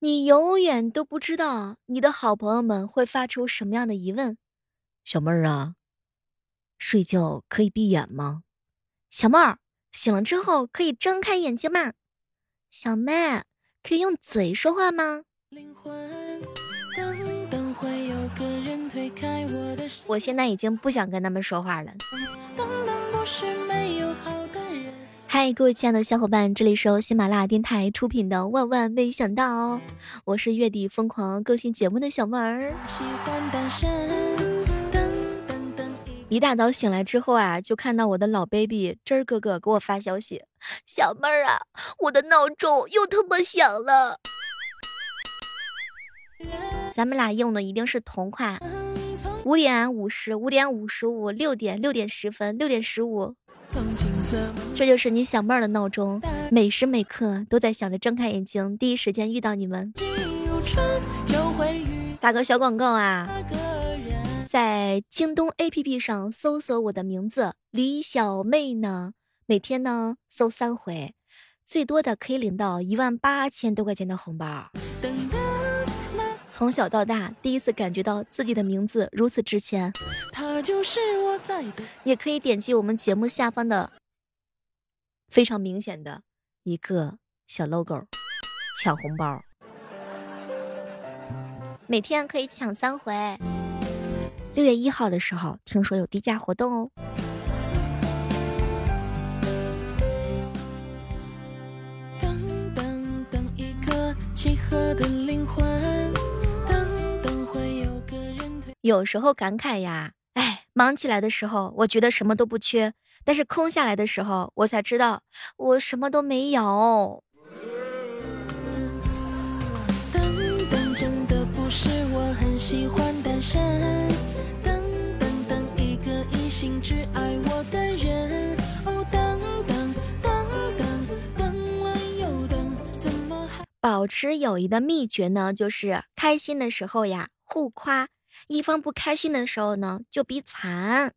你永远都不知道你的好朋友们会发出什么样的疑问。小妹儿啊，睡觉可以闭眼吗？小妹儿醒了之后可以睁开眼睛吗？小妹可以用嘴说话吗灵魂？我现在已经不想跟他们说话了。嗨，各位亲爱的小伙伴，这里是由喜马拉雅电台出品的《万万没想到》，我是月底疯狂更新节目的小妹儿。一大早醒来之后啊，就看到我的老 baby 真儿哥哥给我发消息：“小妹儿啊，我的闹钟又他妈响了。”咱们俩用的一定是同款。五点五十，五点五十五，六点，六点十分，六点十五。这就是你小妹儿的闹钟，每时每刻都在想着睁开眼睛，第一时间遇到你们。打个小广告啊，在京东 APP 上搜索我的名字李小妹呢，每天呢搜三回，最多的可以领到一万八千多块钱的红包。从小到大，第一次感觉到自己的名字如此值钱他就是我在。也可以点击我们节目下方的非常明显的一个小 logo，抢红包，每天可以抢三回。六月一号的时候，听说有低价活动哦。等等等一个契合的灵魂。有时候感慨呀，哎，忙起来的时候，我觉得什么都不缺；但是空下来的时候，我才知道我什么都没有。保持友谊的秘诀呢，就是开心的时候呀，互夸。一方不开心的时候呢，就比惨。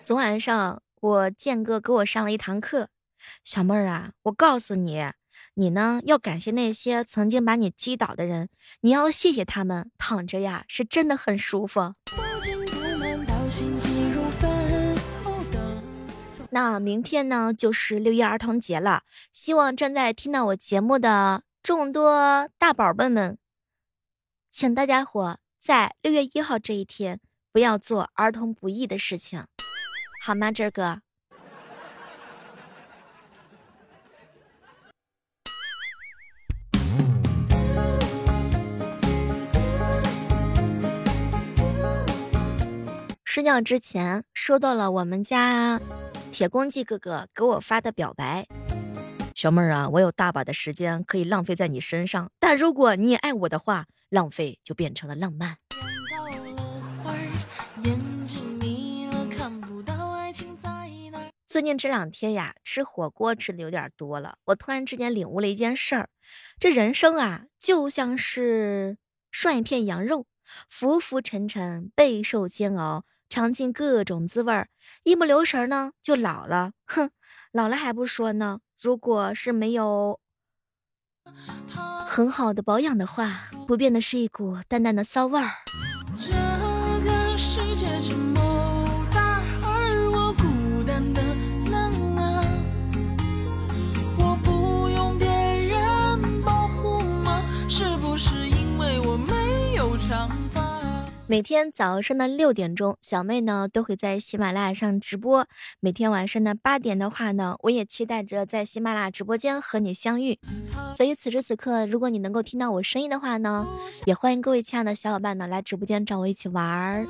昨晚上我建哥给我上了一堂课，小妹儿啊，我告诉你，你呢要感谢那些曾经把你击倒的人，你要谢谢他们，躺着呀是真的很舒服。那明天呢就是六一儿童节了，希望正在听到我节目的。众多大宝贝们，请大家伙在六月一号这一天不要做儿童不宜的事情，好吗？这哥。睡觉之前收到了我们家铁公鸡哥哥给我发的表白。小妹儿啊，我有大把的时间可以浪费在你身上，但如果你也爱我的话，浪费就变成了浪漫。最近这两天呀，吃火锅吃的有点多了，我突然之间领悟了一件事儿：这人生啊，就像是涮一片羊肉，浮浮沉沉，备受煎熬，尝尽各种滋味儿，一不留神呢就老了。哼，老了还不说呢。如果是没有很好的保养的话，不变的是一股淡淡的骚味儿。每天早上的六点钟，小妹呢都会在喜马拉雅上直播。每天晚上的八点的话呢，我也期待着在喜马拉雅直播间和你相遇。所以此时此刻，如果你能够听到我声音的话呢，也欢迎各位亲爱的小伙伴呢来直播间找我一起玩儿。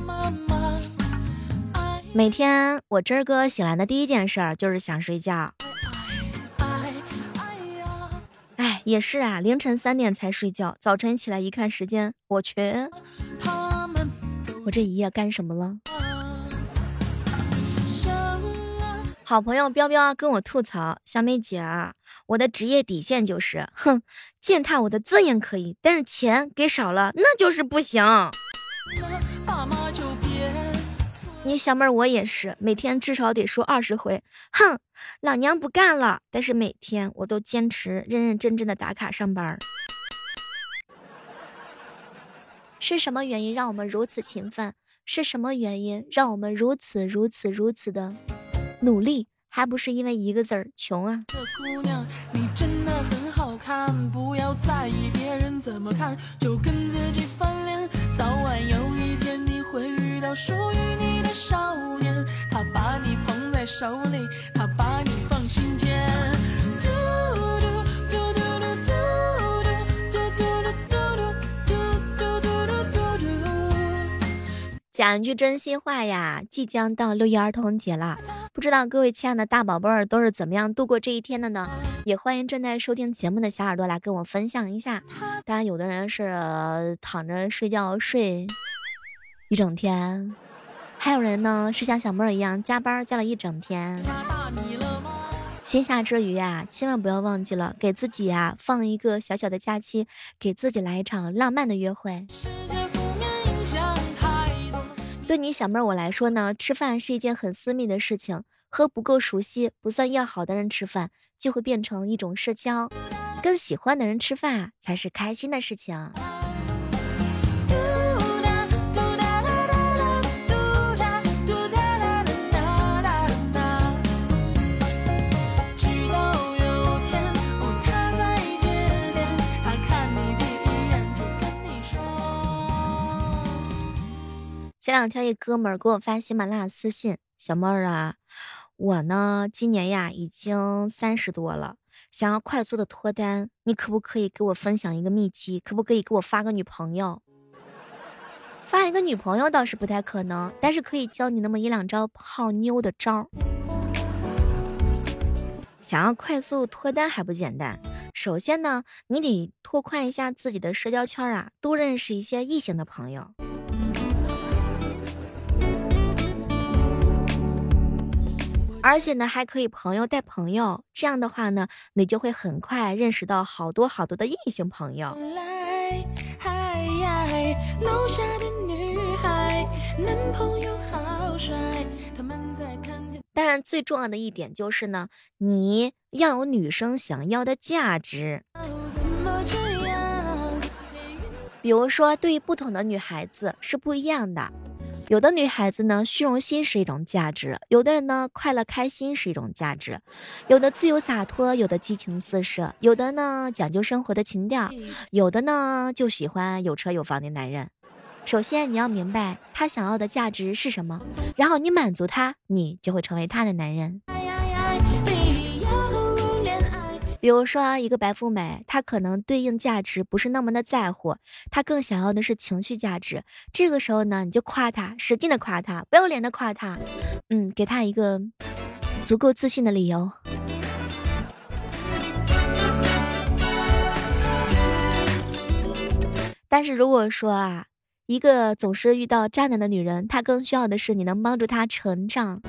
每天我真儿哥醒来的第一件事儿就是想睡觉。哎，也是啊，凌晨三点才睡觉，早晨起来一看时间，我去。我这一夜干什么了？好朋友彪彪跟我吐槽：“小美姐啊，我的职业底线就是，哼，践踏我的尊严可以，但是钱给少了那就是不行。”你小妹儿我也是，每天至少得说二十回，哼，老娘不干了。但是每天我都坚持认认真真的打卡上班。是什么原因让我们如此勤奋？是什么原因让我们如此如此如此的努力？还不是因为一个字儿穷啊！姑娘，你真的很好看，不要在意别人怎么看，就跟自己翻脸，早晚有一天你会遇到属于你的少年，他把你捧在手里，他讲一句真心话呀，即将到六一儿童节了，不知道各位亲爱的大宝贝儿都是怎么样度过这一天的呢？也欢迎正在收听节目的小耳朵来跟我分享一下。当然，有的人是躺着睡觉睡一整天，还有人呢是像小妹儿一样加班加了一整天。闲暇之余啊，千万不要忘记了给自己啊放一个小小的假期，给自己来一场浪漫的约会。对你小妹儿我来说呢，吃饭是一件很私密的事情，和不够熟悉、不算要好的人吃饭，就会变成一种社交。跟喜欢的人吃饭才是开心的事情。两天一哥们儿给我发喜马拉雅私信，小妹儿啊，我呢今年呀已经三十多了，想要快速的脱单，你可不可以给我分享一个秘籍？可不可以给我发个女朋友？发一个女朋友倒是不太可能，但是可以教你那么一两招泡妞的招儿。想要快速脱单还不简单，首先呢，你得拓宽一下自己的社交圈啊，多认识一些异性的朋友。而且呢，还可以朋友带朋友，这样的话呢，你就会很快认识到好多好多的异性朋友。当然，最重要的一点就是呢，你要有女生想要的价值。比如说，对于不同的女孩子是不一样的。有的女孩子呢，虚荣心是一种价值；有的人呢，快乐开心是一种价值；有的自由洒脱，有的激情四射，有的呢讲究生活的情调，有的呢就喜欢有车有房的男人。首先你要明白他想要的价值是什么，然后你满足他，你就会成为他的男人。比如说，一个白富美，她可能对应价值不是那么的在乎，她更想要的是情绪价值。这个时候呢，你就夸她，使劲的夸她，不要脸的夸她，嗯，给她一个足够自信的理由。但是如果说啊，一个总是遇到渣男的女人，她更需要的是你能帮助她成长。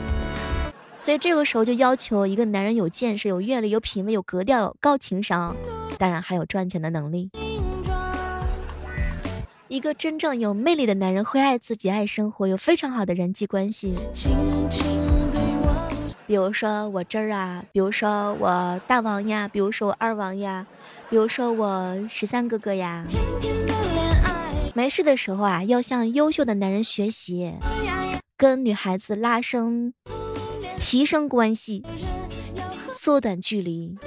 所以这个时候就要求一个男人有见识、有阅历、有品味、有格调、有高情商，当然还有赚钱的能力。一个真正有魅力的男人会爱自己、爱生活，有非常好的人际关系。比如说我这儿啊，比如说我大王呀，比如说我二王呀，比如说我十三哥哥呀。没事的时候啊，要向优秀的男人学习，跟女孩子拉伸。提升关系，缩短距离。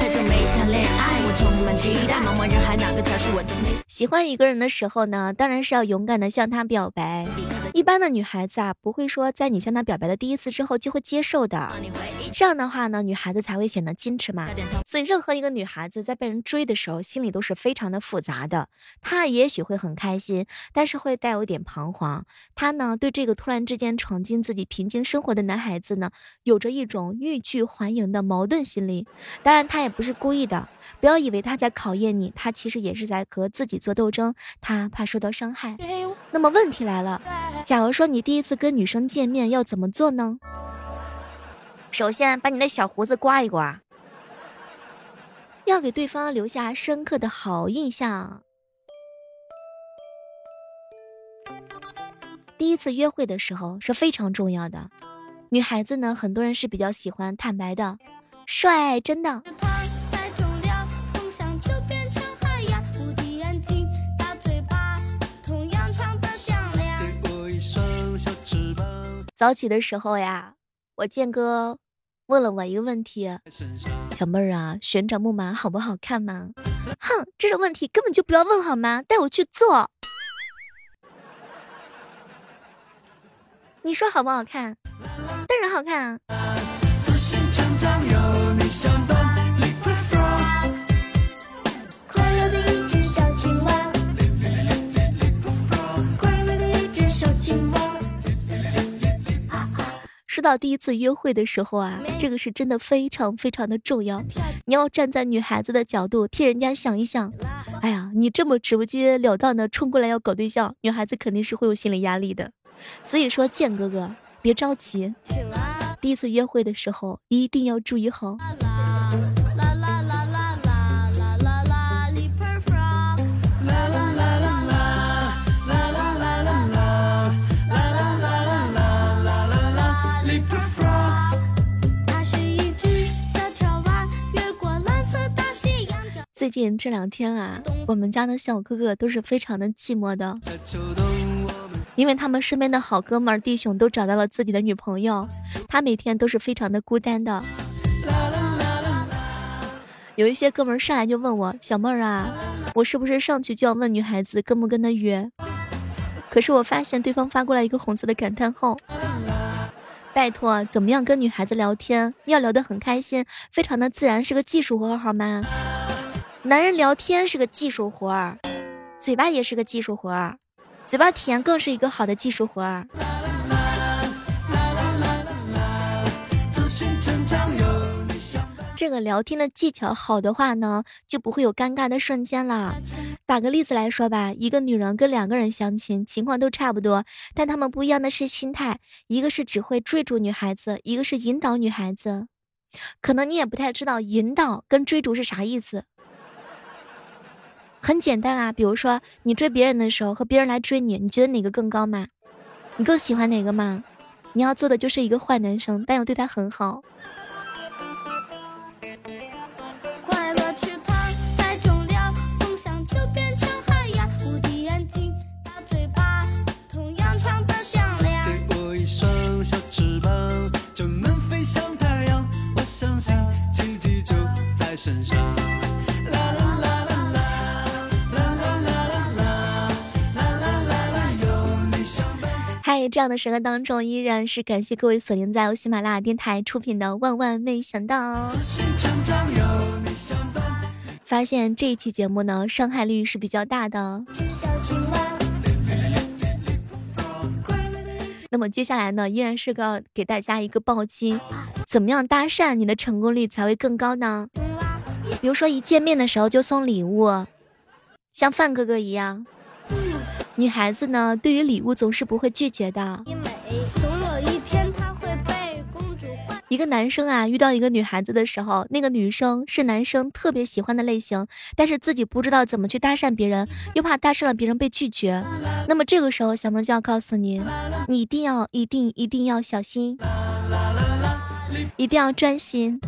在这每段恋爱，我充满期待。茫茫人海，哪个才是我的喜欢一个人的时候呢，当然是要勇敢的向他表白。一般的女孩子啊，不会说在你向她表白的第一次之后就会接受的。这样的话呢，女孩子才会显得矜持嘛。所以，任何一个女孩子在被人追的时候，心里都是非常的复杂的。她也许会很开心，但是会带有一点彷徨。她呢，对这个突然之间闯进自己平静生活的男孩子呢，有着一种欲拒还迎的矛盾心理。当然，她也不是故意的。不要以为她在考验你，她其实也是在和自己做斗争。她怕受到伤害。那么问题来了，假如说你第一次跟女生见面要怎么做呢？首先把你的小胡子刮一刮，要给对方留下深刻的好印象。第一次约会的时候是非常重要的。女孩子呢，很多人是比较喜欢坦白的，帅，真的。早起的时候呀，我健哥问了我一个问题：“小妹儿啊，旋转木马好不好看吗？”哼，这种问题根本就不要问好吗？带我去做。你说好不好看？当然好看啊！到第一次约会的时候啊，这个是真的非常非常的重要。你要站在女孩子的角度替人家想一想。哎呀，你这么直截了当的冲过来要搞对象，女孩子肯定是会有心理压力的。所以说，剑哥哥别着急，第一次约会的时候一定要注意好。近这两天啊，我们家的小哥哥都是非常的寂寞的。因为他们身边的好哥们儿弟兄都找到了自己的女朋友，他每天都是非常的孤单的。有一些哥们儿上来就问我：“小妹儿啊，我是不是上去就要问女孩子跟不跟他约？”可是我发现对方发过来一个红色的感叹号。拜托，怎么样跟女孩子聊天要聊得很开心，非常的自然，是个技术活好吗？男人聊天是个技术活儿，嘴巴也是个技术活儿。嘴巴甜更是一个好的技术活儿。这个聊天的技巧好的话呢，就不会有尴尬的瞬间了。打个例子来说吧，一个女人跟两个人相亲，情况都差不多，但他们不一样的是心态，一个是只会追逐女孩子，一个是引导女孩子。可能你也不太知道引导跟追逐是啥意思。很简单啊，比如说你追别人的时候和别人来追你，你觉得哪个更高吗？你更喜欢哪个吗？你要做的就是一个坏男生，但又对他很好。在这样的时刻当中，依然是感谢各位锁定在由喜马拉雅电台出品的《万万没想到》。发现这一期节目呢，伤害率是比较大的。那么接下来呢，依然是个给大家一个暴击，怎么样搭讪你的成功率才会更高呢？比如说一见面的时候就送礼物，像范哥哥一样。女孩子呢，对于礼物总是不会拒绝的。一个男生啊，遇到一个女孩子的时候，那个女生是男生特别喜欢的类型，但是自己不知道怎么去搭讪别人，又怕搭讪了别人被拒绝。那么这个时候，小妹就要告诉你，你一定要、一定、一定要小心，一定要专心。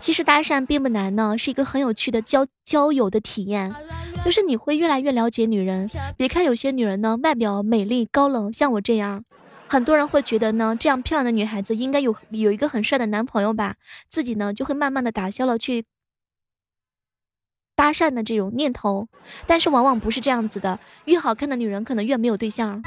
其实搭讪并不难呢，是一个很有趣的交交友的体验。就是你会越来越了解女人。别看有些女人呢，外表美丽高冷，像我这样，很多人会觉得呢，这样漂亮的女孩子应该有有一个很帅的男朋友吧，自己呢就会慢慢的打消了去搭讪的这种念头。但是往往不是这样子的，越好看的女人可能越没有对象。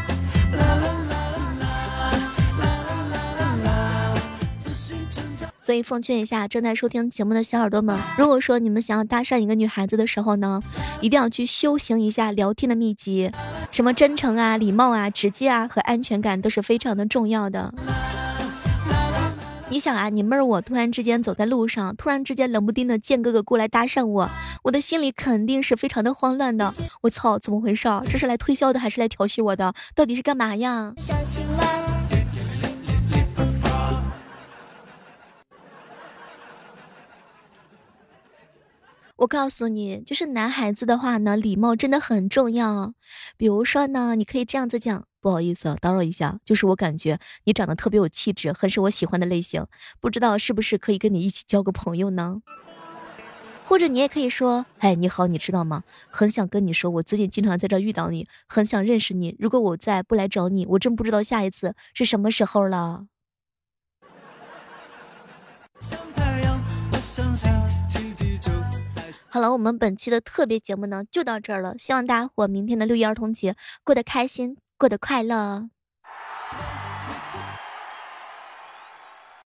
所以奉劝一下正在收听节目的小耳朵们，如果说你们想要搭讪一个女孩子的时候呢，一定要去修行一下聊天的秘籍，什么真诚啊、礼貌啊、直接啊和安全感都是非常的重要的。你想啊，你妹儿我突然之间走在路上，突然之间冷不丁的见哥哥过来搭讪我，我的心里肯定是非常的慌乱的。我操，怎么回事？这是来推销的还是来调戏我的？到底是干嘛呀？我告诉你，就是男孩子的话呢，礼貌真的很重要。比如说呢，你可以这样子讲：不好意思，打扰一下，就是我感觉你长得特别有气质，很是我喜欢的类型，不知道是不是可以跟你一起交个朋友呢？或者你也可以说：哎，你好，你知道吗？很想跟你说，我最近经常在这遇到你，很想认识你。如果我再不来找你，我真不知道下一次是什么时候了。好了，我们本期的特别节目呢就到这儿了，希望大家伙明天的六一儿童节过得开心，过得快乐。